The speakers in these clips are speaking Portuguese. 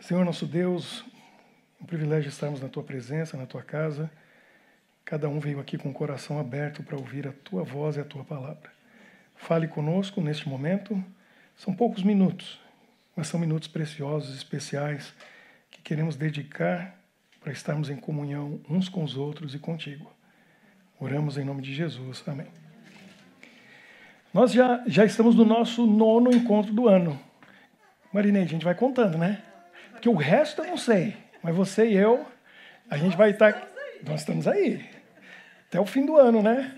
Senhor nosso Deus, um privilégio estarmos na tua presença, na tua casa. Cada um veio aqui com o coração aberto para ouvir a tua voz e a tua palavra. Fale conosco neste momento. São poucos minutos, mas são minutos preciosos, especiais, que queremos dedicar para estarmos em comunhão uns com os outros e contigo. Oramos em nome de Jesus. Amém. Nós já, já estamos no nosso nono encontro do ano. Marinei, a gente vai contando, né? Porque o resto eu não sei. Mas você e eu, a gente vai estar. Nós estamos aí. Até o fim do ano, né?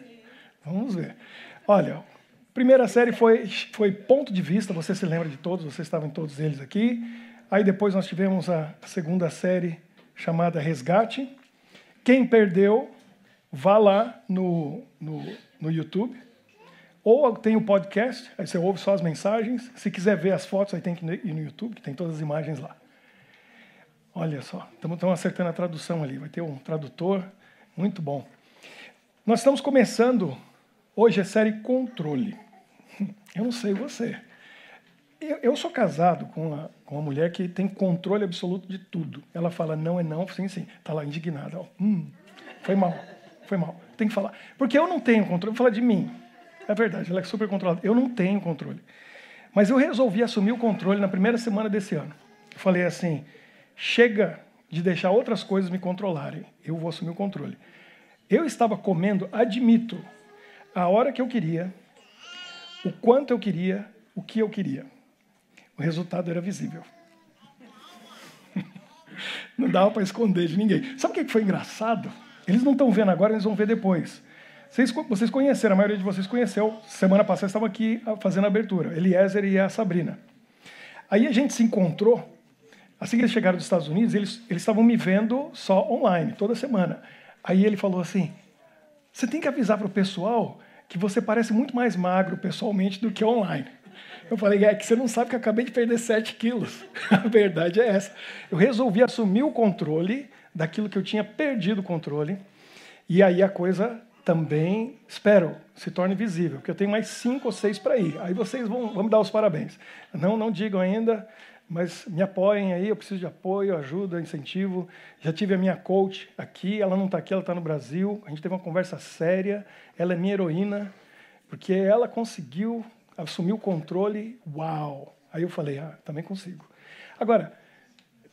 Vamos ver. Olha, primeira série foi, foi Ponto de Vista, você se lembra de todos, vocês estavam em todos eles aqui. Aí depois nós tivemos a segunda série chamada Resgate. Quem perdeu, vá lá no, no, no YouTube ou tem o podcast, aí você ouve só as mensagens. Se quiser ver as fotos, aí tem que ir no YouTube, que tem todas as imagens lá. Olha só, estamos acertando a tradução ali. Vai ter um tradutor, muito bom. Nós estamos começando hoje a série Controle. Eu não sei você. Eu, eu sou casado com uma, com uma mulher que tem controle absoluto de tudo. Ela fala não é não, sim, sim. Está lá indignada. Hum, foi mal, foi mal. Tem que falar. Porque eu não tenho controle. Vou falar de mim. É verdade, ela é super controlada. Eu não tenho controle. Mas eu resolvi assumir o controle na primeira semana desse ano. Eu falei assim: chega de deixar outras coisas me controlarem. Eu vou assumir o controle. Eu estava comendo, admito, a hora que eu queria, o quanto eu queria, o que eu queria. O resultado era visível. Não dava para esconder de ninguém. Sabe o que foi engraçado? Eles não estão vendo agora, eles vão ver depois. Vocês, conheceram, a maioria de vocês conheceu. Semana passada estavam aqui ah, fazendo a abertura, Eliezer e a Sabrina. Aí a gente se encontrou. Assim que eles chegaram dos Estados Unidos, eles, eles estavam me vendo só online, toda semana. Aí ele falou assim: você tem que avisar para o pessoal que você parece muito mais magro pessoalmente do que online. Eu falei, é que você não sabe que eu acabei de perder 7 quilos. A verdade é essa. Eu resolvi assumir o controle daquilo que eu tinha perdido o controle. E aí a coisa também, espero, se torne visível, porque eu tenho mais cinco ou seis para ir. Aí vocês vão, vão me dar os parabéns. Não, não digam ainda, mas me apoiem aí, eu preciso de apoio, ajuda, incentivo. Já tive a minha coach aqui, ela não está aqui, ela está no Brasil. A gente teve uma conversa séria, ela é minha heroína, porque ela conseguiu assumir o controle, uau! Aí eu falei, ah, também consigo. Agora,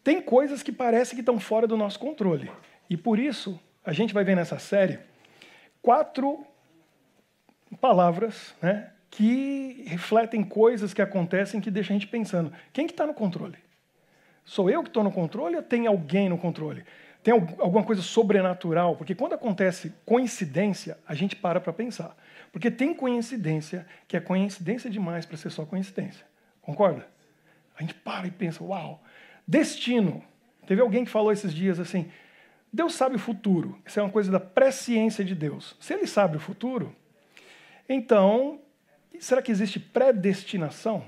tem coisas que parecem que estão fora do nosso controle. E por isso, a gente vai ver nessa série quatro palavras né, que refletem coisas que acontecem que deixam a gente pensando. Quem que está no controle? Sou eu que estou no controle ou tem alguém no controle? Tem alguma coisa sobrenatural? Porque quando acontece coincidência, a gente para para pensar. Porque tem coincidência que é coincidência demais para ser só coincidência. Concorda? A gente para e pensa, uau. Destino. Teve alguém que falou esses dias assim: Deus sabe o futuro. Isso é uma coisa da presciência de Deus. Se ele sabe o futuro, então, será que existe predestinação?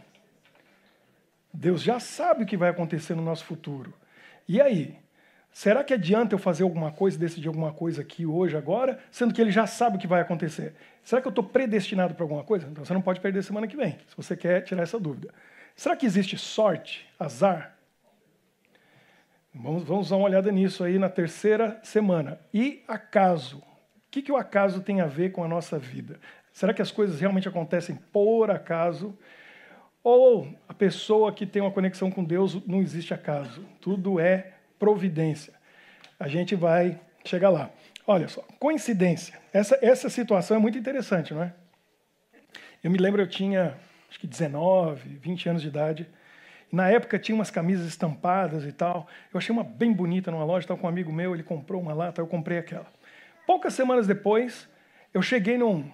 Deus já sabe o que vai acontecer no nosso futuro. E aí? Será que adianta eu fazer alguma coisa, decidir alguma coisa aqui hoje, agora, sendo que ele já sabe o que vai acontecer? Será que eu estou predestinado para alguma coisa? Então você não pode perder semana que vem, se você quer tirar essa dúvida. Será que existe sorte, azar? Vamos, vamos dar uma olhada nisso aí na terceira semana. E acaso? O que, que o acaso tem a ver com a nossa vida? Será que as coisas realmente acontecem por acaso? Ou a pessoa que tem uma conexão com Deus não existe acaso? Tudo é providência. A gente vai chegar lá. Olha só, coincidência. Essa, essa situação é muito interessante, não é? Eu me lembro, eu tinha acho que 19, 20 anos de idade. Na época tinha umas camisas estampadas e tal. Eu achei uma bem bonita numa loja, estava com um amigo meu, ele comprou uma lata, eu comprei aquela. Poucas semanas depois, eu cheguei num,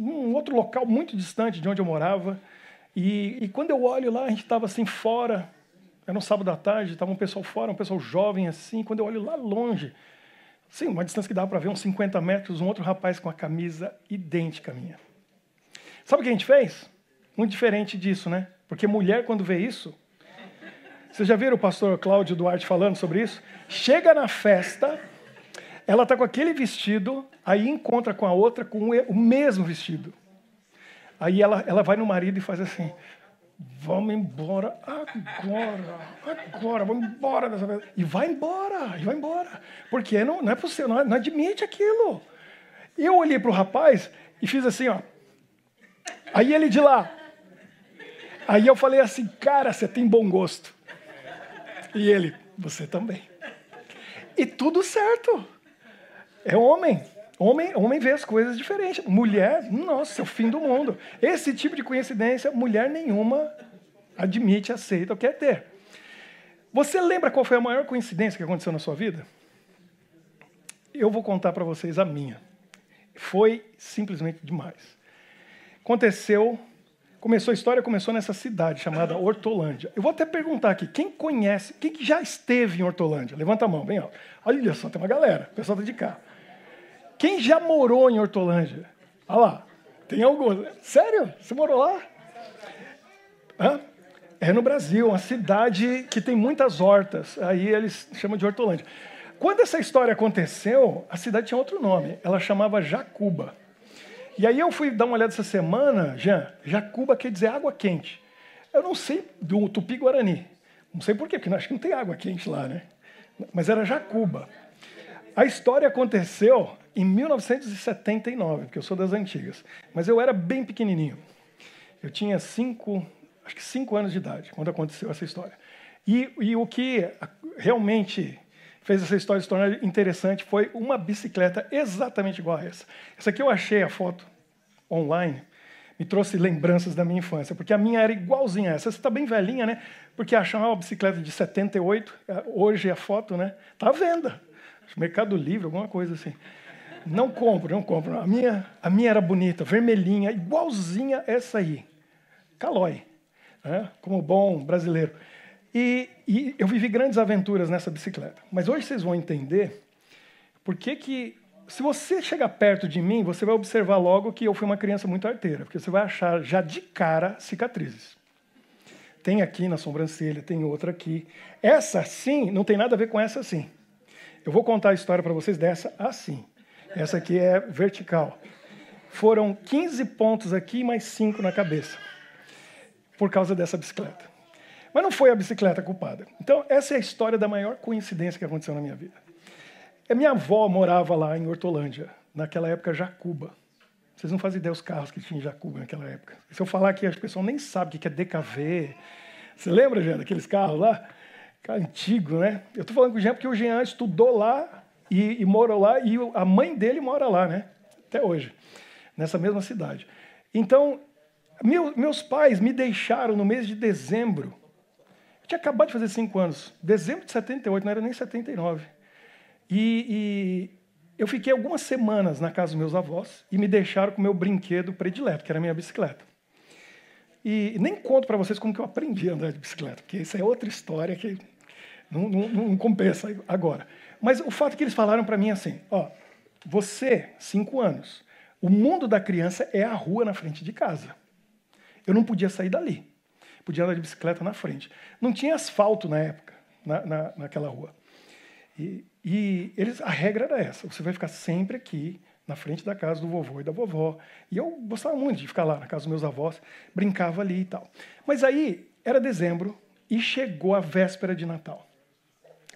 num outro local muito distante de onde eu morava, e, e quando eu olho lá, a gente estava assim fora, era um sábado à tarde, estava um pessoal fora, um pessoal jovem assim, quando eu olho lá longe, sim, uma distância que dava para ver uns 50 metros, um outro rapaz com a camisa idêntica à minha. Sabe o que a gente fez? Muito diferente disso, né? Porque mulher, quando vê isso. Vocês já viram o pastor Cláudio Duarte falando sobre isso? Chega na festa, ela está com aquele vestido, aí encontra com a outra com o mesmo vestido. Aí ela, ela vai no marido e faz assim: Vamos embora agora, agora, vamos embora dessa vez. E vai embora, e vai embora. Porque não, não é possível, não, não admite aquilo. Eu olhei para o rapaz e fiz assim, ó. Aí ele de lá. Aí eu falei assim, cara, você tem bom gosto. E ele, você também. E tudo certo. É homem. Homem, homem vê as coisas diferentes. Mulher, nossa, é o fim do mundo. Esse tipo de coincidência, mulher nenhuma admite, aceita ou quer ter. Você lembra qual foi a maior coincidência que aconteceu na sua vida? Eu vou contar para vocês a minha. Foi simplesmente demais. Aconteceu, começou a história, começou nessa cidade chamada Hortolândia. Eu vou até perguntar aqui, quem conhece, quem que já esteve em Hortolândia? Levanta a mão, bem alto. Olha só, tem uma galera, o pessoal está de cá. Quem já morou em Hortolândia? Olha lá, tem alguns. Sério? Você morou lá? Hã? É no Brasil, uma cidade que tem muitas hortas. Aí eles chamam de Hortolândia. Quando essa história aconteceu, a cidade tinha outro nome. Ela chamava Jacuba. E aí eu fui dar uma olhada essa semana, Jean. Jacuba quer dizer água quente. Eu não sei do Tupi-Guarani. Não sei por quê, porque acho que não tem água quente lá, né? Mas era Jacuba. A história aconteceu em 1979, porque eu sou das antigas. Mas eu era bem pequenininho. Eu tinha cinco, acho que cinco anos de idade quando aconteceu essa história. E, e o que realmente fez essa história se tornar interessante foi uma bicicleta exatamente igual a essa. Essa aqui eu achei a foto online, me trouxe lembranças da minha infância, porque a minha era igualzinha a essa. Você está bem velhinha, né? Porque achar uma bicicleta de 78, hoje a foto, né? Está à venda. Mercado Livre, alguma coisa assim. Não compro, não compro. A minha, a minha era bonita, vermelhinha, igualzinha essa aí. Calói, né? como bom brasileiro. E, e, eu vivi grandes aventuras nessa bicicleta. Mas hoje vocês vão entender por que que, se você chegar perto de mim, você vai observar logo que eu fui uma criança muito arteira, porque você vai achar já de cara cicatrizes. Tem aqui na sobrancelha, tem outra aqui. Essa sim não tem nada a ver com essa sim. Eu vou contar a história para vocês dessa assim. Essa aqui é vertical. Foram 15 pontos aqui, mais 5 na cabeça, por causa dessa bicicleta. Mas não foi a bicicleta culpada. Então, essa é a história da maior coincidência que aconteceu na minha vida. A minha avó morava lá em Hortolândia, naquela época Jacuba. Vocês não fazem ideia dos carros que tinha em Jacuba naquela época. Se eu falar aqui, as pessoas nem sabem o que é DKV. Você lembra, Jean, daqueles carros lá? Antigo, né? Eu estou falando com o Jean porque o Jean estudou lá e, e lá, e a mãe dele mora lá, né? Até hoje, nessa mesma cidade. Então, meu, meus pais me deixaram no mês de dezembro. Eu tinha acabado de fazer cinco anos. Dezembro de 78, não era nem 79. E, e eu fiquei algumas semanas na casa dos meus avós e me deixaram com o meu brinquedo predileto, que era a minha bicicleta. E nem conto para vocês como que eu aprendi a andar de bicicleta, porque isso é outra história que não, não, não compensa agora. Mas o fato é que eles falaram para mim assim: ó, você, cinco anos, o mundo da criança é a rua na frente de casa. Eu não podia sair dali. Podia andar de bicicleta na frente. Não tinha asfalto na época, na, na, naquela rua. E, e eles, a regra era essa: você vai ficar sempre aqui, na frente da casa do vovô e da vovó. E eu gostava muito de ficar lá na casa dos meus avós, brincava ali e tal. Mas aí, era dezembro e chegou a véspera de Natal.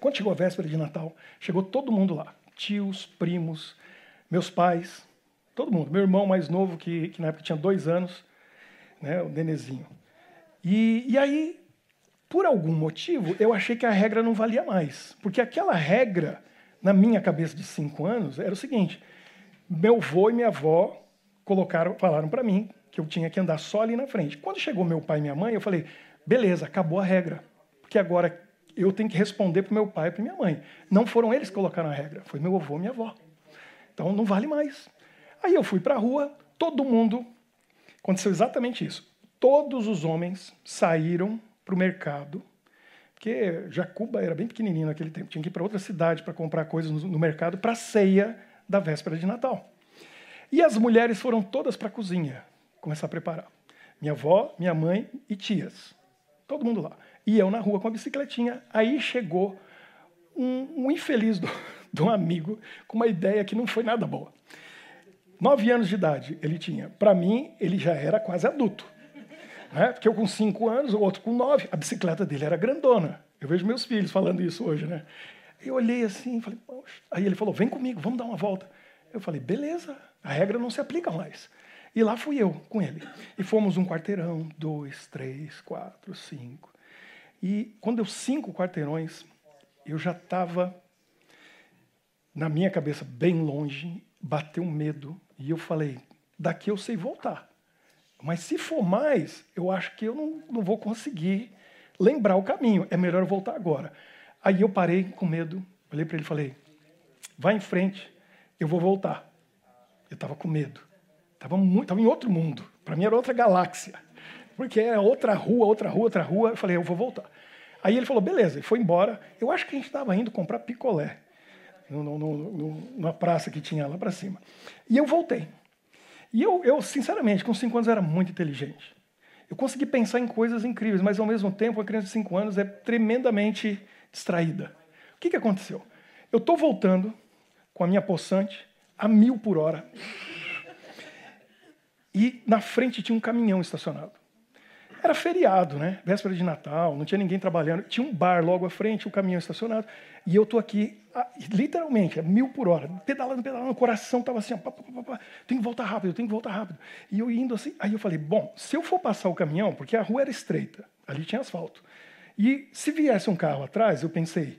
Quando chegou a véspera de Natal, chegou todo mundo lá. Tios, primos, meus pais, todo mundo. Meu irmão mais novo, que, que na época tinha dois anos, né, o Nenezinho. E, e aí, por algum motivo, eu achei que a regra não valia mais. Porque aquela regra, na minha cabeça de cinco anos, era o seguinte: meu avô e minha avó colocaram, falaram para mim que eu tinha que andar só ali na frente. Quando chegou meu pai e minha mãe, eu falei: beleza, acabou a regra. Porque agora eu tenho que responder para meu pai e para minha mãe. Não foram eles que colocaram a regra, foi meu avô e minha avó. Então não vale mais. Aí eu fui para a rua, todo mundo. Aconteceu exatamente isso. Todos os homens saíram para o mercado, porque Jacuba era bem pequenininho naquele tempo, tinha que ir para outra cidade para comprar coisas no mercado para a ceia da véspera de Natal. E as mulheres foram todas para a cozinha começar a preparar. Minha avó, minha mãe e tias. Todo mundo lá. E eu na rua com a bicicletinha. Aí chegou um, um infeliz do, de um amigo com uma ideia que não foi nada boa. Nove anos de idade ele tinha. Para mim, ele já era quase adulto. Né? Porque eu com cinco anos, o outro com nove, a bicicleta dele era grandona. Eu vejo meus filhos falando isso hoje, né? Eu olhei assim, falei, poxa. Aí ele falou, vem comigo, vamos dar uma volta. Eu falei, beleza, a regra não se aplica mais. E lá fui eu com ele. E fomos um quarteirão, dois, três, quatro, cinco. E quando eu cinco quarteirões, eu já estava na minha cabeça bem longe, bateu um medo e eu falei, daqui eu sei voltar. Mas se for mais, eu acho que eu não, não vou conseguir lembrar o caminho. É melhor eu voltar agora. Aí eu parei com medo, olhei para ele e falei: vai em frente, eu vou voltar. Eu estava com medo. Estava tava em outro mundo. Para mim era outra galáxia. Porque era outra rua, outra rua, outra rua. Eu falei: eu vou voltar. Aí ele falou: beleza, e foi embora. Eu acho que a gente estava indo comprar picolé. No, no, no, numa praça que tinha lá para cima. E eu voltei. E eu, eu, sinceramente, com cinco anos era muito inteligente. Eu consegui pensar em coisas incríveis, mas ao mesmo tempo a criança de cinco anos é tremendamente distraída. O que, que aconteceu? Eu estou voltando com a minha poçante a mil por hora. E na frente tinha um caminhão estacionado. Era feriado, né? Véspera de Natal, não tinha ninguém trabalhando. Tinha um bar logo à frente, o um caminhão estacionado. E eu tô aqui, literalmente, a mil por hora, pedalando, pedalando, o coração estava assim, ó, pá, pá, pá, pá, tem que voltar rápido, tem que voltar rápido. E eu indo assim, aí eu falei, bom, se eu for passar o caminhão, porque a rua era estreita, ali tinha asfalto. E se viesse um carro atrás, eu pensei,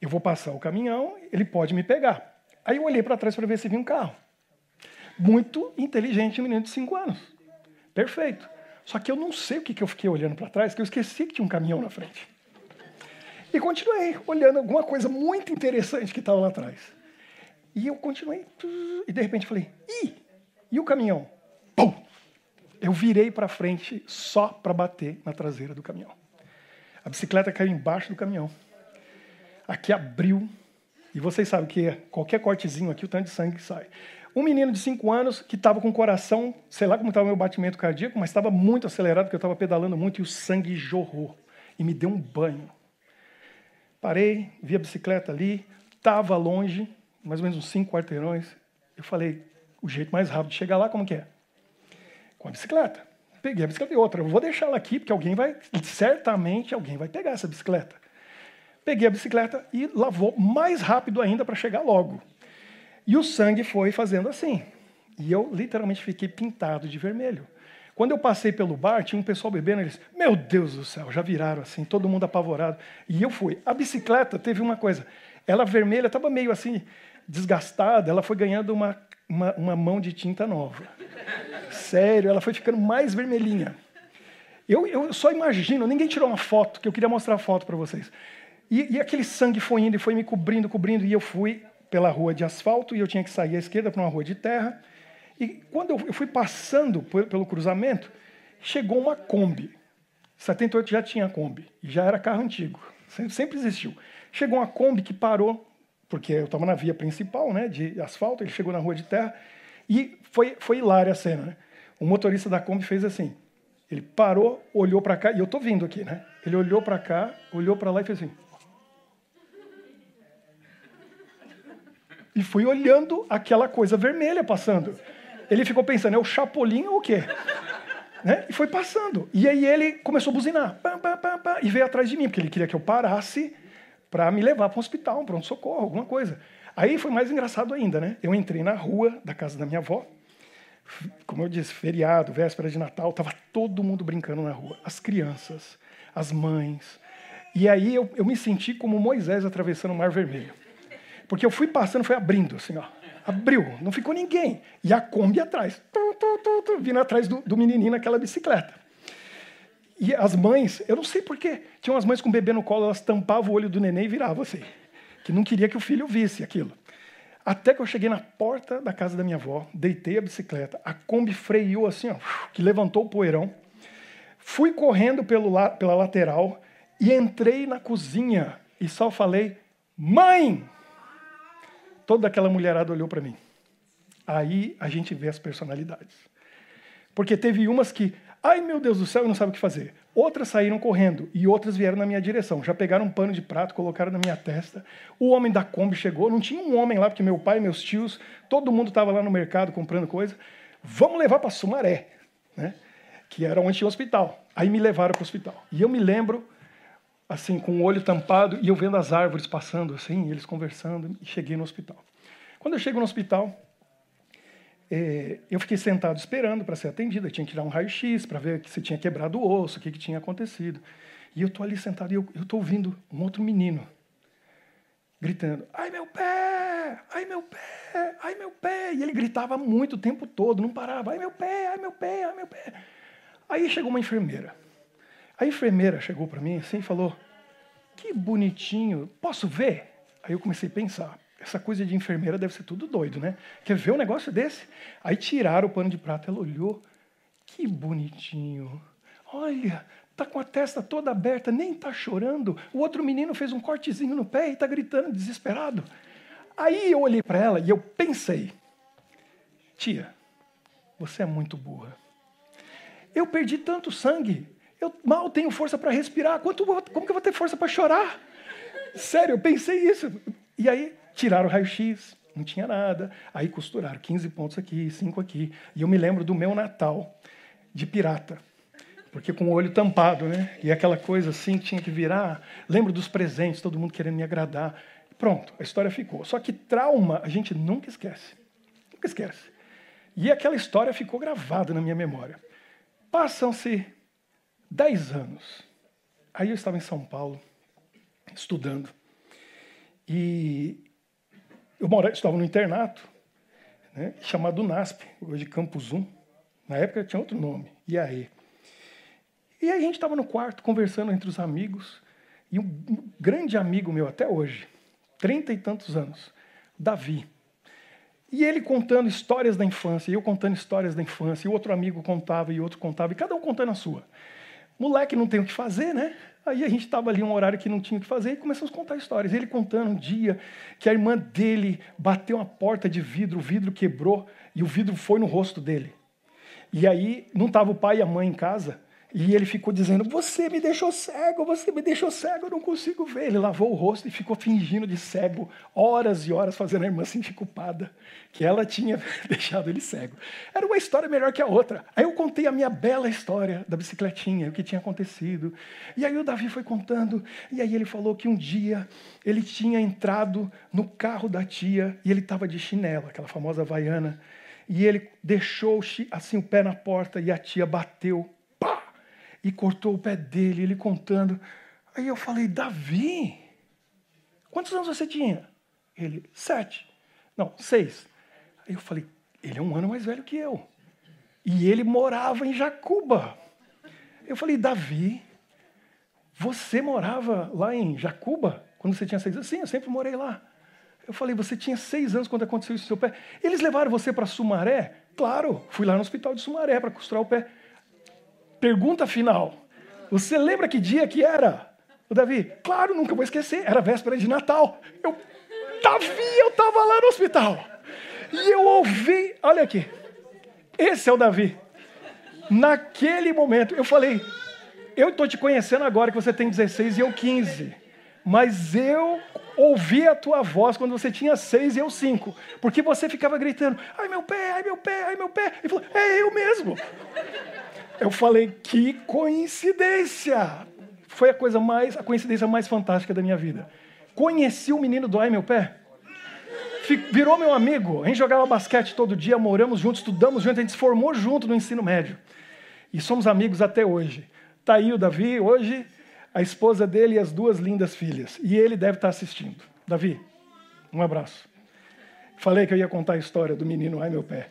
eu vou passar o caminhão, ele pode me pegar. Aí eu olhei para trás para ver se vinha um carro. Muito inteligente, menino de 5 anos. Perfeito. Só que eu não sei o que, que eu fiquei olhando para trás, que eu esqueci que tinha um caminhão na frente. E continuei olhando alguma coisa muito interessante que estava lá atrás. E eu continuei, e de repente falei, ih, e o caminhão? Pum! Eu virei para frente só para bater na traseira do caminhão. A bicicleta caiu embaixo do caminhão. Aqui abriu, e vocês sabem que qualquer cortezinho aqui, o tanto de sangue sai. Um menino de 5 anos que estava com o coração, sei lá como estava o meu batimento cardíaco, mas estava muito acelerado, porque eu estava pedalando muito e o sangue jorrou. E me deu um banho. Parei, vi a bicicleta ali, estava longe, mais ou menos uns 5 quarteirões. Eu falei, o jeito mais rápido de chegar lá, como que é? Com a bicicleta. Peguei a bicicleta e outra, eu vou deixar ela aqui, porque alguém vai, certamente alguém vai pegar essa bicicleta. Peguei a bicicleta e lavou mais rápido ainda para chegar logo. E o sangue foi fazendo assim. E eu literalmente fiquei pintado de vermelho. Quando eu passei pelo bar, tinha um pessoal bebendo, eles, meu Deus do céu, já viraram assim, todo mundo apavorado. E eu fui. A bicicleta teve uma coisa, ela vermelha, estava meio assim, desgastada, ela foi ganhando uma, uma, uma, mão de tinta nova. Sério, ela foi ficando mais vermelhinha. Eu, eu só imagino, ninguém tirou uma foto, que eu queria mostrar a foto para vocês. E, e aquele sangue foi indo e foi me cobrindo, cobrindo, e eu fui pela rua de asfalto e eu tinha que sair à esquerda para uma rua de terra. E quando eu fui passando pelo cruzamento, chegou uma Kombi. 78 já tinha Kombi, já era carro antigo, sempre existiu. Chegou uma Kombi que parou, porque eu estava na via principal, né, de asfalto, ele chegou na rua de terra, e foi, foi hilária a cena. Né? O motorista da Kombi fez assim, ele parou, olhou para cá, e eu estou vindo aqui, né? Ele olhou para cá, olhou para lá e fez assim. E fui olhando aquela coisa vermelha passando. Ele ficou pensando, é o Chapolin ou o quê? Né? E foi passando. E aí ele começou a buzinar. Pá, pá, pá, e veio atrás de mim, porque ele queria que eu parasse para me levar para um hospital, um pronto-socorro, alguma coisa. Aí foi mais engraçado ainda, né? Eu entrei na rua da casa da minha avó, como eu disse, feriado, véspera de Natal, estava todo mundo brincando na rua. As crianças, as mães. E aí eu, eu me senti como Moisés atravessando o Mar Vermelho. Porque eu fui passando, foi abrindo, assim, ó. Abriu, não ficou ninguém. E a Kombi atrás, tu, tu, tu, tu, vindo atrás do, do menininho naquela bicicleta. E as mães, eu não sei porquê, tinham as mães com o bebê no colo, elas tampavam o olho do neném e viravam assim. Que não queria que o filho visse aquilo. Até que eu cheguei na porta da casa da minha avó, deitei a bicicleta, a Kombi freou assim, ó, que levantou o poeirão. Fui correndo pelo, pela lateral e entrei na cozinha e só falei: Mãe! Toda aquela mulherada olhou para mim. Aí a gente vê as personalidades. Porque teve umas que, ai meu Deus do céu, eu não sabe o que fazer. Outras saíram correndo e outras vieram na minha direção. Já pegaram um pano de prato, colocaram na minha testa. O homem da Kombi chegou, não tinha um homem lá, porque meu pai, meus tios, todo mundo estava lá no mercado comprando coisa. Vamos levar para Sumaré. Né? que era onde tinha o hospital. Aí me levaram para o hospital. E eu me lembro, assim, com o olho tampado, e eu vendo as árvores passando, assim, eles conversando, e cheguei no hospital. Quando eu chego no hospital, é, eu fiquei sentado esperando para ser atendido. Eu tinha que tirar um raio-x para ver se tinha quebrado o osso, o que, que tinha acontecido. E eu estou ali sentado e eu estou ouvindo um outro menino gritando: Ai meu pé! Ai meu pé! Ai meu pé! E ele gritava muito o tempo todo, não parava: Ai meu pé! Ai meu pé! Ai meu pé! Aí chegou uma enfermeira. A enfermeira chegou para mim assim e falou: Que bonitinho, posso ver? Aí eu comecei a pensar: essa coisa de enfermeira deve ser tudo doido, né? Quer ver um negócio desse? Aí tiraram o pano de prata, ela olhou: Que bonitinho. Olha, tá com a testa toda aberta, nem tá chorando. O outro menino fez um cortezinho no pé e tá gritando desesperado. Aí eu olhei para ela e eu pensei: Tia, você é muito burra. Eu perdi tanto sangue. Eu mal tenho força para respirar. Quanto, como que eu vou ter força para chorar? Sério, eu pensei isso. E aí tiraram o raio-x, não tinha nada. Aí costuraram 15 pontos aqui, 5 aqui. E eu me lembro do meu Natal de pirata. Porque com o olho tampado, né? E aquela coisa assim tinha que virar. Lembro dos presentes, todo mundo querendo me agradar. Pronto, a história ficou. Só que trauma a gente nunca esquece. Nunca esquece. E aquela história ficou gravada na minha memória. Passam-se dez anos. Aí eu estava em São Paulo, estudando. E eu morava, estava no internato, né, chamado NASP, hoje Campus 1. Na época tinha outro nome, IAE. E aí a gente estava no quarto, conversando entre os amigos, e um grande amigo meu até hoje, trinta e tantos anos, Davi, e ele contando histórias da infância, e eu contando histórias da infância, e outro amigo contava, e outro contava, e cada um contando a sua. Moleque não tem o que fazer, né? Aí a gente estava ali um horário que não tinha o que fazer e começamos a contar histórias. Ele contando um dia que a irmã dele bateu uma porta de vidro, o vidro quebrou e o vidro foi no rosto dele. E aí não estava o pai e a mãe em casa. E ele ficou dizendo: Você me deixou cego, você me deixou cego, eu não consigo ver. Ele lavou o rosto e ficou fingindo de cego, horas e horas, fazendo a irmã sentir culpada, que ela tinha deixado ele cego. Era uma história melhor que a outra. Aí eu contei a minha bela história da bicicletinha, o que tinha acontecido. E aí o Davi foi contando, e aí ele falou que um dia ele tinha entrado no carro da tia e ele estava de chinela, aquela famosa vaiana. E ele deixou assim o pé na porta e a tia bateu e cortou o pé dele, ele contando. Aí eu falei, Davi, quantos anos você tinha? Ele, sete. Não, seis. Aí eu falei, ele é um ano mais velho que eu. E ele morava em Jacuba. Eu falei, Davi, você morava lá em Jacuba quando você tinha seis anos? Sim, eu sempre morei lá. Eu falei, você tinha seis anos quando aconteceu isso no seu pé. Eles levaram você para Sumaré? Claro, fui lá no hospital de Sumaré para costurar o pé. Pergunta final. Você lembra que dia que era? O Davi, claro, nunca vou esquecer. Era véspera de Natal. Eu, Davi, eu estava lá no hospital. E eu ouvi, olha aqui. Esse é o Davi. Naquele momento, eu falei, eu estou te conhecendo agora que você tem 16 e eu 15. Mas eu ouvi a tua voz quando você tinha 6 e eu 5. Porque você ficava gritando, ai meu pé, ai meu pé, ai meu pé. E falou, é eu mesmo. Eu falei, que coincidência! Foi a coisa mais, a coincidência mais fantástica da minha vida. Conheci o menino do Ai Meu Pé. Virou meu amigo. A gente jogava basquete todo dia, moramos juntos, estudamos juntos, a gente se formou junto no ensino médio. E somos amigos até hoje. Tá aí o Davi, hoje, a esposa dele e as duas lindas filhas. E ele deve estar assistindo. Davi, um abraço. Falei que eu ia contar a história do menino Ai Meu Pé.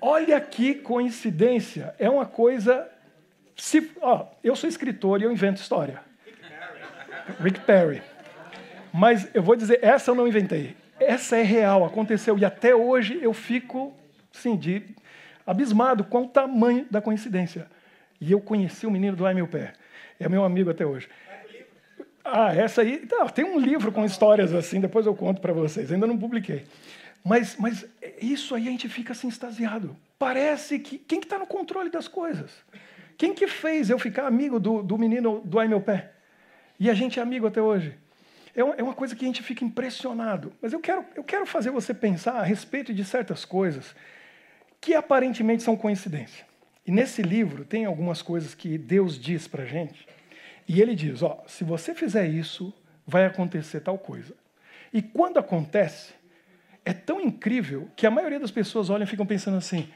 Olha que coincidência. É uma coisa. Se, ó, eu sou escritor e eu invento história. Rick Perry. Mas eu vou dizer, essa eu não inventei. Essa é real, aconteceu. E até hoje eu fico, sim, de, abismado com o tamanho da coincidência. E eu conheci o menino do Ai Meu Pé. É meu amigo até hoje. Ah, essa aí. Tá, tem um livro com histórias assim, depois eu conto para vocês. Ainda não publiquei. Mas, mas isso aí a gente fica assim extasiado. Parece que. Quem está que no controle das coisas? Quem que fez eu ficar amigo do, do menino do Ai Meu Pé? E a gente é amigo até hoje. É, é uma coisa que a gente fica impressionado. Mas eu quero, eu quero fazer você pensar a respeito de certas coisas que aparentemente são coincidência. E nesse livro tem algumas coisas que Deus diz para gente. E ele diz: ó, se você fizer isso, vai acontecer tal coisa. E quando acontece, é tão incrível que a maioria das pessoas olham e ficam pensando assim: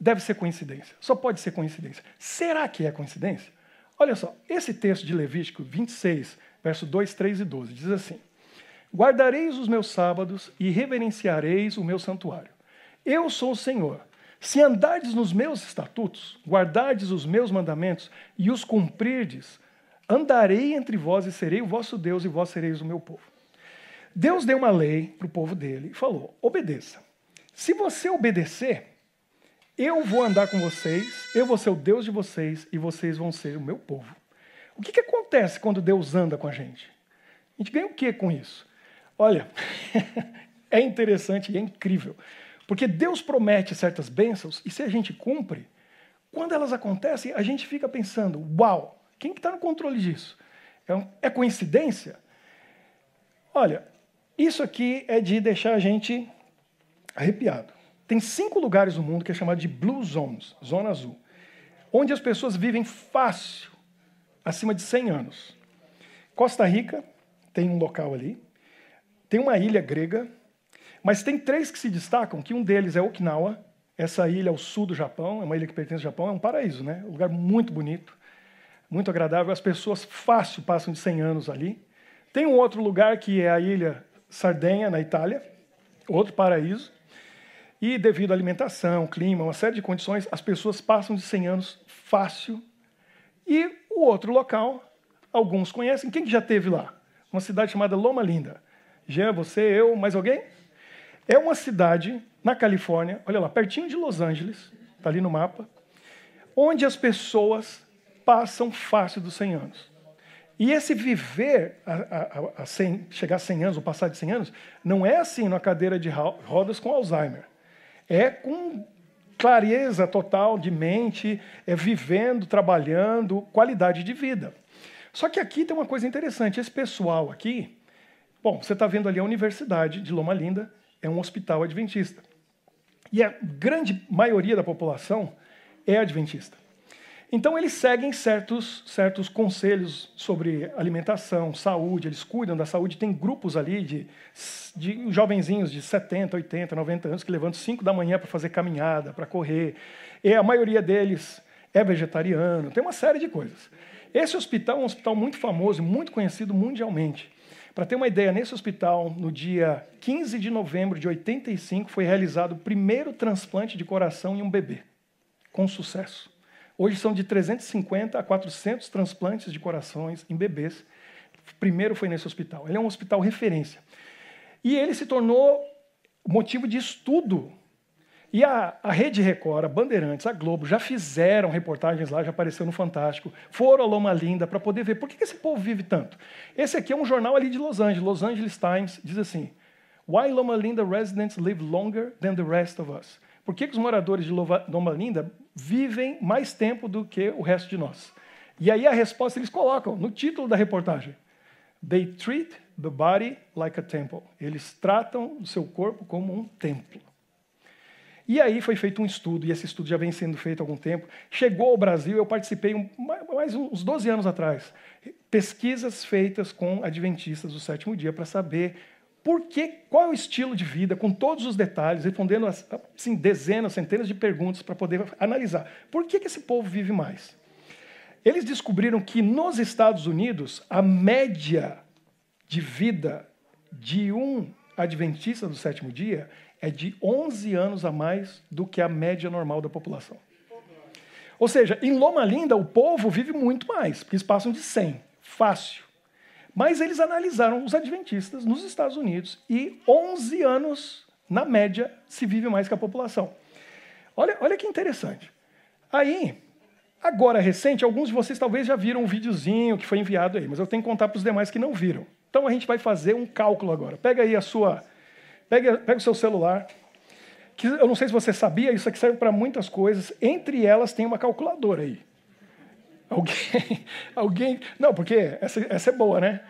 deve ser coincidência. Só pode ser coincidência. Será que é coincidência? Olha só, esse texto de Levítico 26, verso 2, 3 e 12, diz assim: Guardareis os meus sábados e reverenciareis o meu santuário. Eu sou o Senhor. Se andardes nos meus estatutos, guardardes os meus mandamentos e os cumprirdes, andarei entre vós e serei o vosso Deus e vós sereis o meu povo. Deus deu uma lei para o povo dele e falou: obedeça. Se você obedecer, eu vou andar com vocês, eu vou ser o Deus de vocês e vocês vão ser o meu povo. O que, que acontece quando Deus anda com a gente? A gente ganha o que com isso? Olha, é interessante e é incrível. Porque Deus promete certas bênçãos e se a gente cumpre, quando elas acontecem, a gente fica pensando: uau, quem está no controle disso? É, é coincidência? Olha, isso aqui é de deixar a gente arrepiado. Tem cinco lugares no mundo que é chamado de Blue Zones, zona azul, onde as pessoas vivem fácil, acima de 100 anos. Costa Rica tem um local ali, tem uma ilha grega, mas tem três que se destacam, que um deles é Okinawa, essa ilha ao sul do Japão, é uma ilha que pertence ao Japão, é um paraíso, né? Um lugar muito bonito, muito agradável. As pessoas fácil passam de 100 anos ali. Tem um outro lugar que é a ilha Sardenha, na Itália, outro paraíso. E devido à alimentação, clima, uma série de condições, as pessoas passam de 100 anos fácil. E o outro local, alguns conhecem. Quem que já teve lá? Uma cidade chamada Loma Linda. Jean, você, eu, mais alguém? É uma cidade na Califórnia, olha lá, pertinho de Los Angeles, está ali no mapa, onde as pessoas passam fácil dos 100 anos. E esse viver a, a, a 100, chegar a 100 anos, ou passar de 100 anos, não é assim numa cadeira de rodas com Alzheimer. É com clareza total de mente, é vivendo, trabalhando, qualidade de vida. Só que aqui tem uma coisa interessante. Esse pessoal aqui, bom, você está vendo ali a Universidade de Loma Linda, é um hospital adventista. E a grande maioria da população é adventista. Então, eles seguem certos, certos conselhos sobre alimentação, saúde, eles cuidam da saúde. Tem grupos ali de, de jovenzinhos de 70, 80, 90 anos que levantam 5 da manhã para fazer caminhada, para correr. E a maioria deles é vegetariano, tem uma série de coisas. Esse hospital é um hospital muito famoso, muito conhecido mundialmente. Para ter uma ideia, nesse hospital, no dia 15 de novembro de 85, foi realizado o primeiro transplante de coração em um bebê, com sucesso. Hoje são de 350 a 400 transplantes de corações em bebês. Primeiro foi nesse hospital. Ele é um hospital referência. E ele se tornou motivo de estudo. E a, a Rede Record, a Bandeirantes, a Globo já fizeram reportagens lá, já apareceu no Fantástico, foram a Loma Linda para poder ver por que esse povo vive tanto. Esse aqui é um jornal ali de Los Angeles, Los Angeles Times, diz assim: Why Loma Linda residents live longer than the rest of us? Por que, que os moradores de Loma Linda vivem mais tempo do que o resto de nós? E aí a resposta eles colocam no título da reportagem: They treat the body like a temple. Eles tratam o seu corpo como um templo. E aí foi feito um estudo, e esse estudo já vem sendo feito há algum tempo. Chegou ao Brasil, eu participei um, mais uns 12 anos atrás. Pesquisas feitas com adventistas do sétimo dia para saber por qual é o estilo de vida, com todos os detalhes, respondendo assim, dezenas, centenas de perguntas para poder analisar. Por que, que esse povo vive mais? Eles descobriram que nos Estados Unidos, a média de vida de um adventista do sétimo dia é de 11 anos a mais do que a média normal da população. Ou seja, em Loma Linda, o povo vive muito mais, porque eles passam de 100, fácil. Mas eles analisaram os adventistas nos Estados Unidos e 11 anos, na média, se vive mais que a população. Olha, olha que interessante. Aí, agora recente, alguns de vocês talvez já viram um videozinho que foi enviado aí, mas eu tenho que contar para os demais que não viram. Então a gente vai fazer um cálculo agora. Pega aí a sua. Pega, pega o seu celular. Que eu não sei se você sabia, isso aqui serve para muitas coisas. Entre elas tem uma calculadora aí. Alguém, alguém. Não, porque essa, essa é boa, né?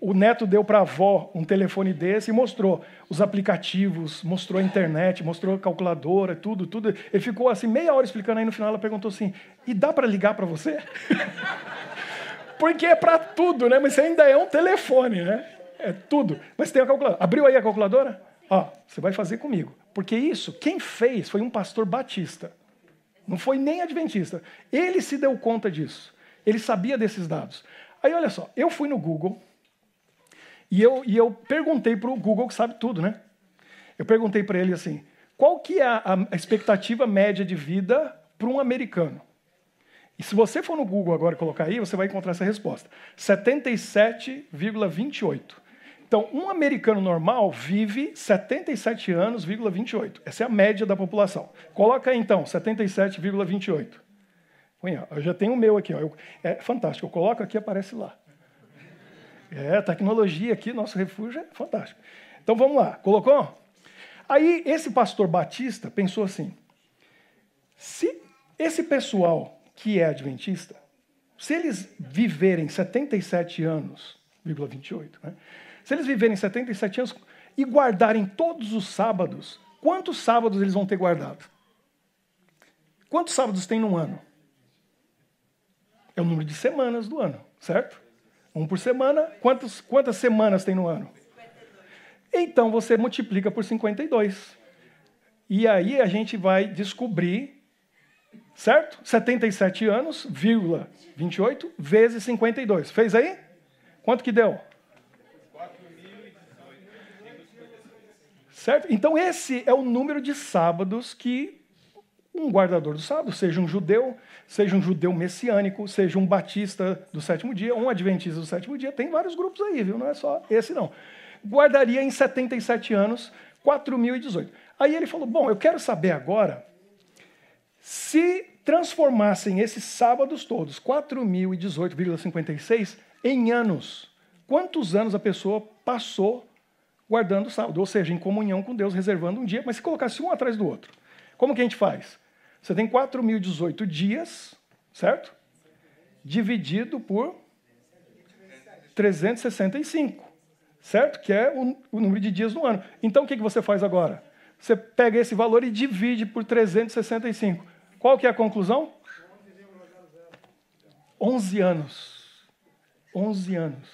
o neto deu para a avó um telefone desse e mostrou os aplicativos, mostrou a internet, mostrou a calculadora, tudo, tudo. Ele ficou assim meia hora explicando aí no final ela perguntou assim: "E dá para ligar para você?" Porque é para tudo, né? Mas ainda é um telefone, né? É tudo. Mas tem a calculadora. Abriu aí a calculadora? Ó, você vai fazer comigo. Porque isso, quem fez foi um pastor batista. Não foi nem adventista. Ele se deu conta disso. Ele sabia desses dados. Aí olha só, eu fui no Google e eu, e eu perguntei para o Google, que sabe tudo, né? Eu perguntei para ele assim: qual que é a, expectativa média de vida para um americano? E se você for no Google agora e colocar aí, você vai encontrar essa resposta: 77,28. Então, um americano normal vive 77 anos, 28. Essa é a média da população. Coloca aí, então, 77,28. Eu já tenho o meu aqui. Ó. Eu, é fantástico. Eu coloco aqui aparece lá. É, tecnologia aqui, nosso refúgio é fantástico. Então vamos lá. Colocou? Aí esse pastor batista pensou assim: se esse pessoal que é adventista, se eles viverem 77 anos, 28, né? Se eles viverem 77 anos e guardarem todos os sábados, quantos sábados eles vão ter guardado? Quantos sábados tem no ano? É o número de semanas do ano, certo? Um por semana. Quantas, quantas semanas tem no ano? Então você multiplica por 52. E aí a gente vai descobrir, certo? 77 anos, vírgula 28, vezes 52. Fez aí? Quanto que deu? Certo? Então esse é o número de sábados que um guardador do sábado, seja um judeu, seja um judeu messiânico, seja um batista do sétimo dia, um adventista do sétimo dia, tem vários grupos aí, viu? Não é só esse não. Guardaria em 77 anos 4018. Aí ele falou: "Bom, eu quero saber agora se transformassem esses sábados todos, 4018,56 em anos. Quantos anos a pessoa passou guardando o sábado, ou seja, em comunhão com Deus, reservando um dia, mas se colocasse um atrás do outro. Como que a gente faz? Você tem 4.018 dias, certo? Dividido por 365, certo? Que é o, o número de dias no ano. Então, o que, que você faz agora? Você pega esse valor e divide por 365. Qual que é a conclusão? 11 anos. 11 anos.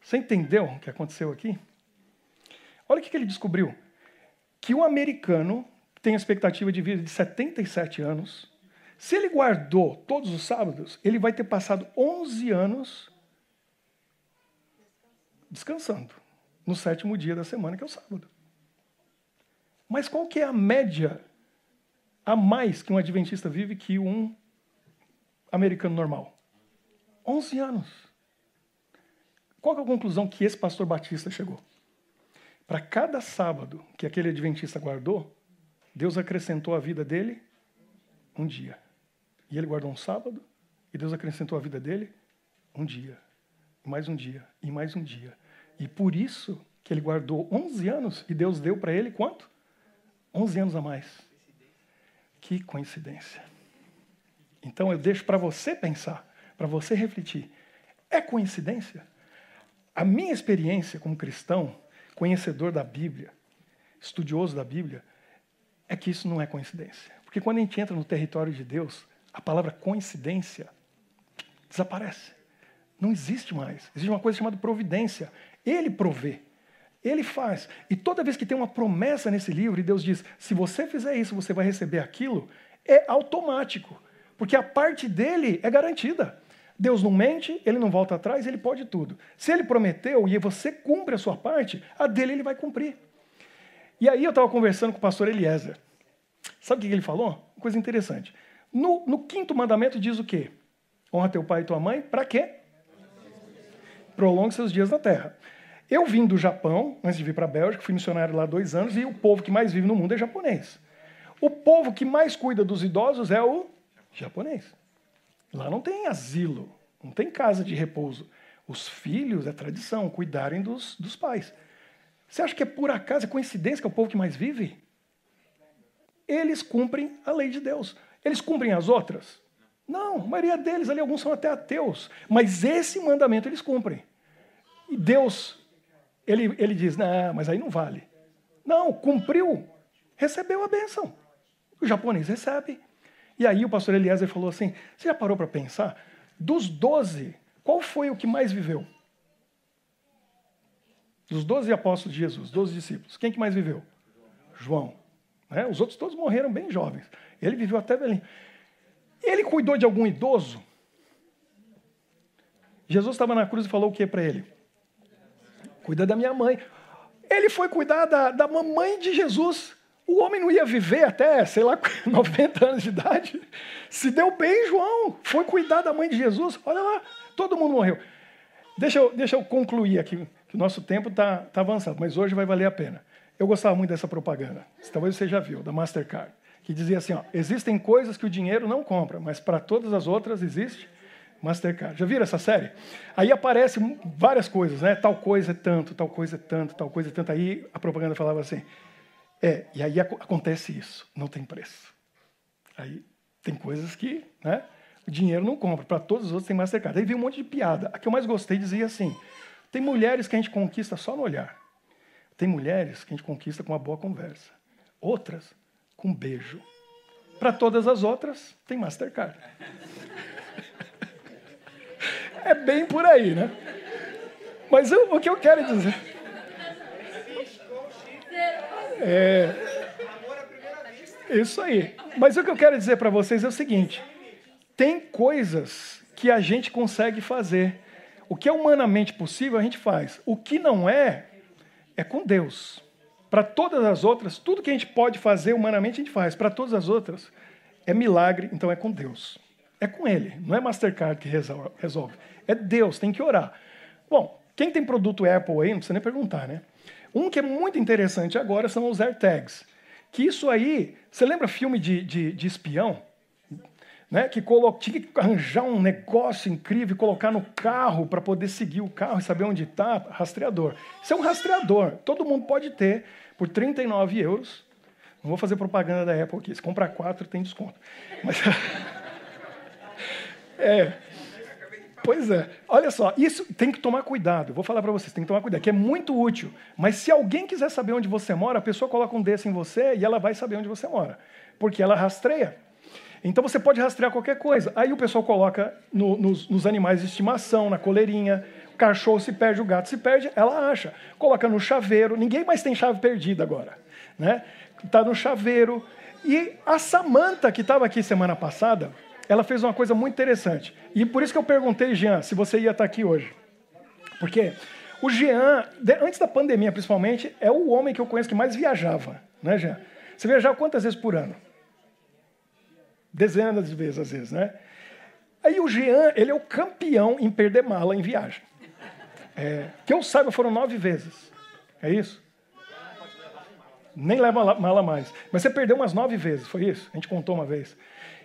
Você entendeu o que aconteceu aqui? Olha o que ele descobriu. Que o americano tem expectativa de vida de 77 anos. Se ele guardou todos os sábados, ele vai ter passado 11 anos descansando no sétimo dia da semana, que é o sábado. Mas qual que é a média a mais que um adventista vive que um americano normal? 11 anos. Qual é a conclusão que esse pastor batista chegou? Para cada sábado que aquele adventista guardou, Deus acrescentou a vida dele um dia. E ele guardou um sábado, e Deus acrescentou a vida dele um dia. Mais um dia, e mais um dia. E por isso que ele guardou 11 anos, e Deus deu para ele quanto? 11 anos a mais. Que coincidência. Então eu deixo para você pensar, para você refletir. É coincidência? A minha experiência como cristão, conhecedor da Bíblia, estudioso da Bíblia, é que isso não é coincidência. Porque quando a gente entra no território de Deus, a palavra coincidência desaparece. Não existe mais. Existe uma coisa chamada providência. Ele provê. Ele faz. E toda vez que tem uma promessa nesse livro e Deus diz: se você fizer isso, você vai receber aquilo, é automático. Porque a parte dele é garantida. Deus não mente, ele não volta atrás, ele pode tudo. Se ele prometeu e você cumpre a sua parte, a dele ele vai cumprir. E aí eu estava conversando com o pastor Eliezer. Sabe o que ele falou? Uma coisa interessante. No, no quinto mandamento diz o quê? Honra teu pai e tua mãe, para quê? Prolongue seus dias na terra. Eu vim do Japão, antes de vir para a Bélgica, fui missionário lá dois anos, e o povo que mais vive no mundo é japonês. O povo que mais cuida dos idosos é o japonês. Lá não tem asilo, não tem casa de repouso. Os filhos, é tradição, cuidarem dos, dos pais. Você acha que é por acaso, é coincidência que é o povo que mais vive? Eles cumprem a lei de Deus. Eles cumprem as outras? Não, a maioria deles ali, alguns são até ateus. Mas esse mandamento eles cumprem. E Deus, ele, ele diz: não, mas aí não vale. Não, cumpriu, recebeu a bênção. O japonês recebe. E aí o pastor Eliezer falou assim: você já parou para pensar? Dos doze, qual foi o que mais viveu? Dos doze apóstolos de Jesus, doze discípulos, quem que mais viveu? João. Né? Os outros todos morreram bem jovens. Ele viveu até velhinho. Ele cuidou de algum idoso? Jesus estava na cruz e falou o que para ele? Cuida da minha mãe. Ele foi cuidar da, da mamãe de Jesus. O homem não ia viver até, sei lá, 90 anos de idade. Se deu bem, João. Foi cuidar da mãe de Jesus. Olha lá, todo mundo morreu. Deixa eu, deixa eu concluir aqui, que o nosso tempo está tá avançado, mas hoje vai valer a pena. Eu gostava muito dessa propaganda, talvez você já viu, da Mastercard, que dizia assim: ó, existem coisas que o dinheiro não compra, mas para todas as outras existe Mastercard. Já viram essa série? Aí aparecem várias coisas, né? Tal coisa é tanto, tal coisa é tanto, tal coisa é tanto. Aí a propaganda falava assim: é, e aí acontece isso, não tem preço. Aí tem coisas que né, o dinheiro não compra, para todos os outros tem Mastercard. Aí veio um monte de piada. A que eu mais gostei dizia assim: tem mulheres que a gente conquista só no olhar. Tem mulheres que a gente conquista com uma boa conversa. Outras com um beijo. Para todas as outras, tem Mastercard. é bem por aí, né? Mas eu, o que eu quero dizer. É. Isso aí. Mas o que eu quero dizer para vocês é o seguinte: tem coisas que a gente consegue fazer. O que é humanamente possível, a gente faz. O que não é, é com Deus. Para todas as outras, tudo que a gente pode fazer humanamente, a gente faz. Para todas as outras, é milagre, então é com Deus. É com Ele, não é Mastercard que resolve. É Deus, tem que orar. Bom, quem tem produto Apple aí, não precisa nem perguntar, né? Um que é muito interessante agora são os AirTags. Que isso aí, você lembra filme de, de, de espião? Né, que colo... tinha que arranjar um negócio incrível colocar no carro para poder seguir o carro e saber onde está, rastreador. Isso é um rastreador, todo mundo pode ter por 39 euros. Não vou fazer propaganda da Apple aqui, se comprar quatro tem desconto. Mas... é, Pois é. Olha só, isso tem que tomar cuidado. Vou falar para vocês, tem que tomar cuidado, que é muito útil. Mas se alguém quiser saber onde você mora, a pessoa coloca um desse em você e ela vai saber onde você mora. Porque ela rastreia. Então você pode rastrear qualquer coisa. Aí o pessoal coloca no, nos, nos, animais de estimação, na coleirinha. O cachorro se perde, o gato se perde, ela acha. Coloca no chaveiro. Ninguém mais tem chave perdida agora. Né? Está no chaveiro. E a Samanta, que estava aqui semana passada, ela fez uma coisa muito interessante. E por isso que eu perguntei, Jean, se você ia estar aqui hoje. Porque o Jean, antes da pandemia principalmente, é o homem que eu conheço que mais viajava. Né, Jean? Você viajava quantas vezes por ano? Dezenas de vezes, às vezes, né? Aí o Jean, ele é o campeão em perder mala em viagem. É, que eu saiba, foram nove vezes. É isso? Nem leva mala mais. Mas você perdeu umas nove vezes, foi isso? A gente contou uma vez.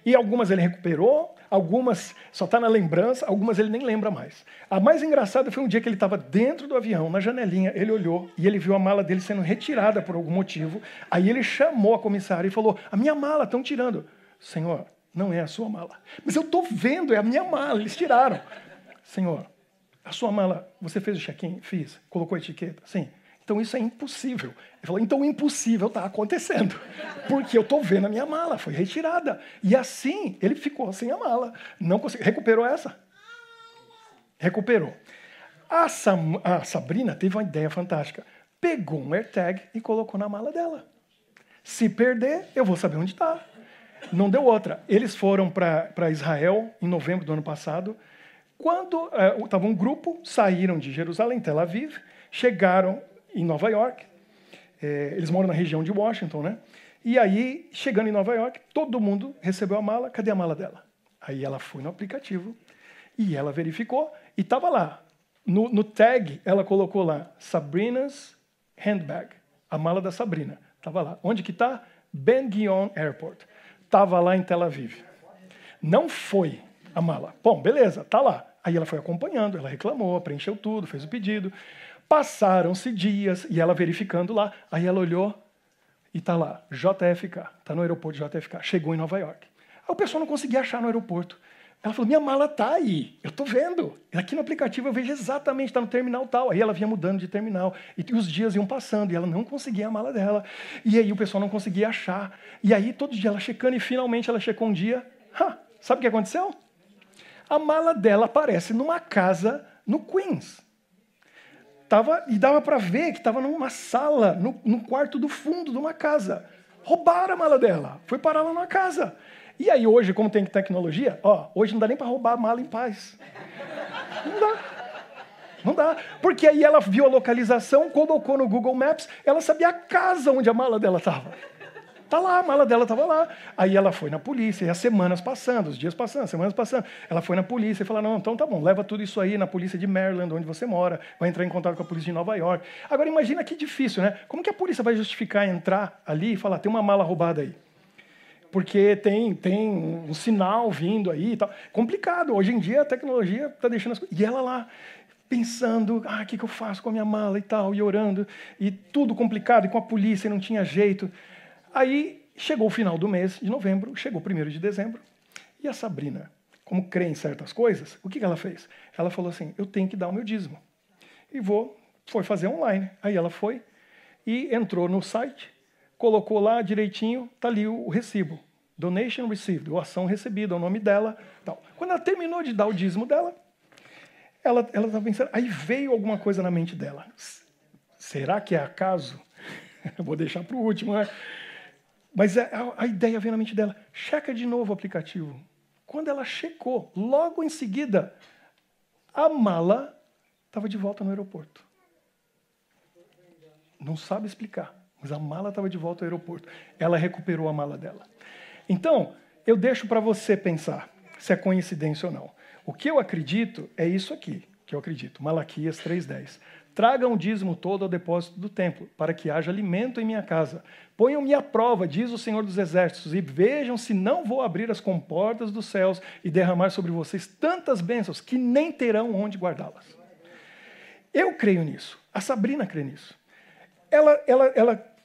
E algumas ele recuperou, algumas só está na lembrança, algumas ele nem lembra mais. A mais engraçada foi um dia que ele estava dentro do avião, na janelinha, ele olhou e ele viu a mala dele sendo retirada por algum motivo. Aí ele chamou a comissária e falou: A minha mala, estão tirando. Senhor, não é a sua mala. Mas eu estou vendo, é a minha mala, eles tiraram. Senhor, a sua mala, você fez o check-in? Fiz. Colocou a etiqueta? Sim. Então isso é impossível. Ele falou, então o impossível está acontecendo. Porque eu estou vendo a minha mala, foi retirada. E assim ele ficou sem a mala. Não conseguiu. Recuperou essa? Recuperou. A, Sam, a Sabrina teve uma ideia fantástica. Pegou um AirTag e colocou na mala dela. Se perder, eu vou saber onde está. Não deu outra. Eles foram para Israel em novembro do ano passado. Quando estava uh, um grupo, saíram de Jerusalém, Tel Aviv, chegaram em Nova York. É, eles moram na região de Washington, né? E aí, chegando em Nova York, todo mundo recebeu a mala. Cadê a mala dela? Aí ela foi no aplicativo e ela verificou e estava lá. No, no, tag, ela colocou lá Sabrina's handbag, a mala da Sabrina. Estava lá. Onde que está? Ben Gurion Airport. Estava lá em Tel Aviv. Não foi a mala. Bom, beleza, tá lá. Aí ela foi acompanhando, ela reclamou, preencheu tudo, fez o pedido. Passaram-se dias e ela verificando lá, aí ela olhou e está lá, JFK, está no aeroporto de JFK, chegou em Nova York. Aí o pessoal não conseguia achar no aeroporto. Ela falou: minha mala tá aí, eu tô vendo. Aqui no aplicativo eu vejo exatamente, está no terminal tal. Aí ela vinha mudando de terminal e os dias iam passando e ela não conseguia a mala dela. E aí o pessoal não conseguia achar. E aí todo dia ela checando e finalmente ela checou um dia. Ha, sabe o que aconteceu? A mala dela aparece numa casa no Queens. Tava, e dava para ver que estava numa sala, no, no quarto do fundo de uma casa. Roubaram a mala dela, foi parar lá na casa. E aí hoje, como tem tecnologia, ó, hoje não dá nem para roubar a mala em paz. Não dá. Não dá. Porque aí ela viu a localização, colocou no Google Maps, ela sabia a casa onde a mala dela estava. Tá lá, a mala dela estava lá. Aí ela foi na polícia, e as semanas passando, os dias passando, as semanas passando. Ela foi na polícia e falou: não, então tá bom, leva tudo isso aí na polícia de Maryland, onde você mora, vai entrar em contato com a polícia de Nova York. Agora imagina que difícil, né? Como que a polícia vai justificar entrar ali e falar, tem uma mala roubada aí? porque tem, tem um sinal vindo aí e tal. Complicado. Hoje em dia a tecnologia está deixando as coisas. E ela lá, pensando, ah, o que, que eu faço com a minha mala e tal, e orando, e tudo complicado, e com a polícia não tinha jeito. Aí chegou o final do mês de novembro, chegou o primeiro de dezembro, e a Sabrina, como crê em certas coisas, o que, ela fez? Ela falou assim: eu tenho que dar o meu dízimo. E vou, foi fazer online. Aí ela foi e entrou no site colocou lá direitinho, tá ali o, recibo. Donation received, ou ação recebida, o nome dela. Tal. Quando ela terminou de dar o dízimo dela, ela estava pensando, aí veio alguma coisa na mente dela. Será que é acaso? vou deixar para o último, né? Mas a, a, a ideia veio na mente dela. Checa de novo o aplicativo. Quando ela checou, logo em seguida, a mala estava de volta no aeroporto. Não sabe explicar. Mas a mala estava de volta ao aeroporto. Ela recuperou a mala dela. Então, eu deixo para você pensar se é coincidência ou não. O que eu acredito é isso aqui, que eu acredito. Malaquias 3:10. Tragam o dízimo todo ao depósito do templo, para que haja alimento em minha casa. Ponham-me à prova, diz o Senhor dos Exércitos, e vejam se não vou abrir as comportas dos céus e derramar sobre vocês tantas bênçãos que nem terão onde guardá-las. Eu creio nisso. A Sabrina crê nisso. Ela, ela, ela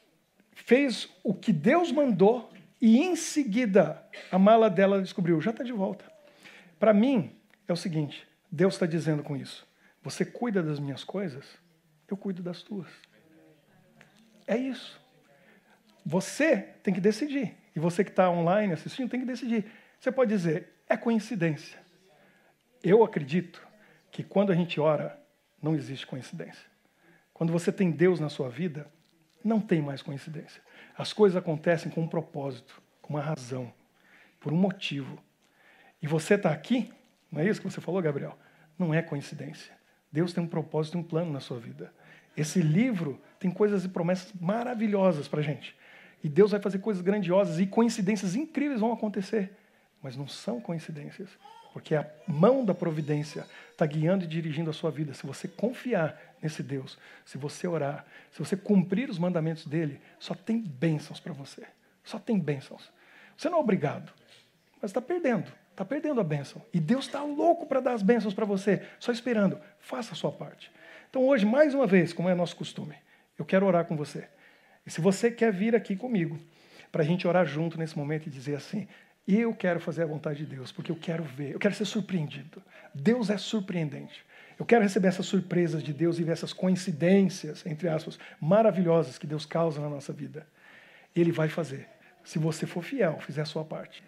fez o que Deus mandou e em seguida a mala dela descobriu, já está de volta. Para mim é o seguinte: Deus está dizendo com isso, você cuida das minhas coisas, eu cuido das tuas. É isso. Você tem que decidir. E você que está online assistindo tem que decidir. Você pode dizer, é coincidência. Eu acredito que quando a gente ora, não existe coincidência. Quando você tem Deus na sua vida, não tem mais coincidência. As coisas acontecem com um propósito, com uma razão, por um motivo. E você está aqui, não é isso que você falou, Gabriel? Não é coincidência. Deus tem um propósito e um plano na sua vida. Esse livro tem coisas e promessas maravilhosas para a gente. E Deus vai fazer coisas grandiosas e coincidências incríveis vão acontecer. Mas não são coincidências. Porque a mão da providência está guiando e dirigindo a sua vida. Se você confiar nesse Deus, se você orar, se você cumprir os mandamentos dele, só tem bênçãos para você. Só tem bênçãos. Você não é obrigado, mas está perdendo. Está perdendo a bênção. E Deus está louco para dar as bênçãos para você, só esperando. Faça a sua parte. Então, hoje, mais uma vez, como é nosso costume, eu quero orar com você. E se você quer vir aqui comigo, para a gente orar junto nesse momento e dizer assim: eu quero fazer a vontade de Deus, porque eu quero ver, eu quero ser surpreendido. Deus é surpreendente. Eu quero receber essas surpresas de Deus e ver essas coincidências, entre aspas, maravilhosas que Deus causa na nossa vida. Ele vai fazer, se você for fiel, fizer a sua parte.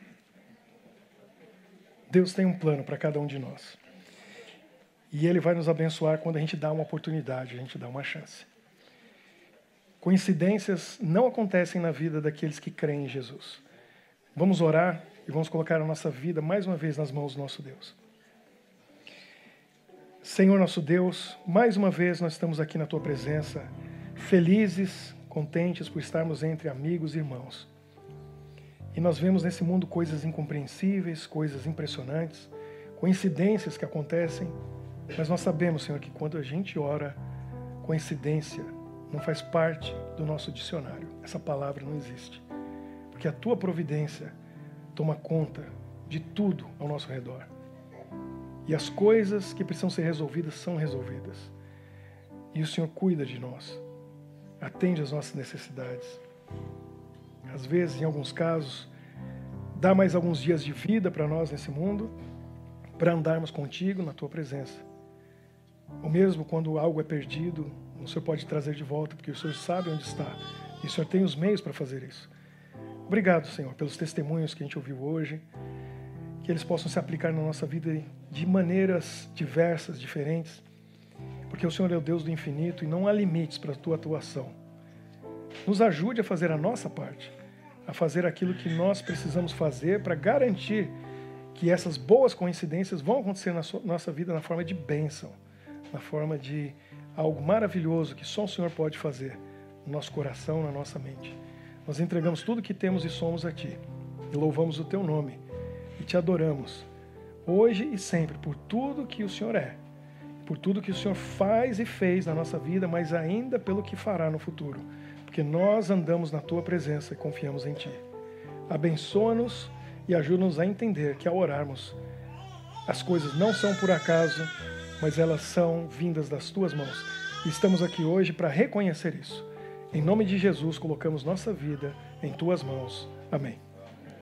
Deus tem um plano para cada um de nós. E Ele vai nos abençoar quando a gente dá uma oportunidade, a gente dá uma chance. Coincidências não acontecem na vida daqueles que creem em Jesus. Vamos orar e vamos colocar a nossa vida mais uma vez nas mãos do nosso Deus. Senhor nosso Deus, mais uma vez nós estamos aqui na tua presença, felizes, contentes por estarmos entre amigos e irmãos. E nós vemos nesse mundo coisas incompreensíveis, coisas impressionantes, coincidências que acontecem, mas nós sabemos, Senhor, que quando a gente ora, coincidência não faz parte do nosso dicionário. Essa palavra não existe porque a tua providência toma conta de tudo ao nosso redor. E as coisas que precisam ser resolvidas são resolvidas. E o Senhor cuida de nós, atende às nossas necessidades. Às vezes, em alguns casos, dá mais alguns dias de vida para nós nesse mundo, para andarmos contigo na tua presença. Ou mesmo quando algo é perdido, o Senhor pode trazer de volta, porque o Senhor sabe onde está. E o Senhor tem os meios para fazer isso. Obrigado, Senhor, pelos testemunhos que a gente ouviu hoje. Que eles possam se aplicar na nossa vida de maneiras diversas, diferentes. Porque o Senhor é o Deus do infinito e não há limites para a tua atuação. Nos ajude a fazer a nossa parte, a fazer aquilo que nós precisamos fazer para garantir que essas boas coincidências vão acontecer na nossa vida na forma de bênção, na forma de algo maravilhoso que só o Senhor pode fazer no nosso coração, na nossa mente. Nós entregamos tudo que temos e somos a Ti. E louvamos o Teu nome e te adoramos, hoje e sempre, por tudo que o Senhor é, por tudo que o Senhor faz e fez na nossa vida, mas ainda pelo que fará no futuro, porque nós andamos na Tua presença e confiamos em Ti. Abençoa-nos e ajuda-nos a entender que ao orarmos, as coisas não são por acaso, mas elas são vindas das tuas mãos. E estamos aqui hoje para reconhecer isso. Em nome de Jesus, colocamos nossa vida em tuas mãos. Amém.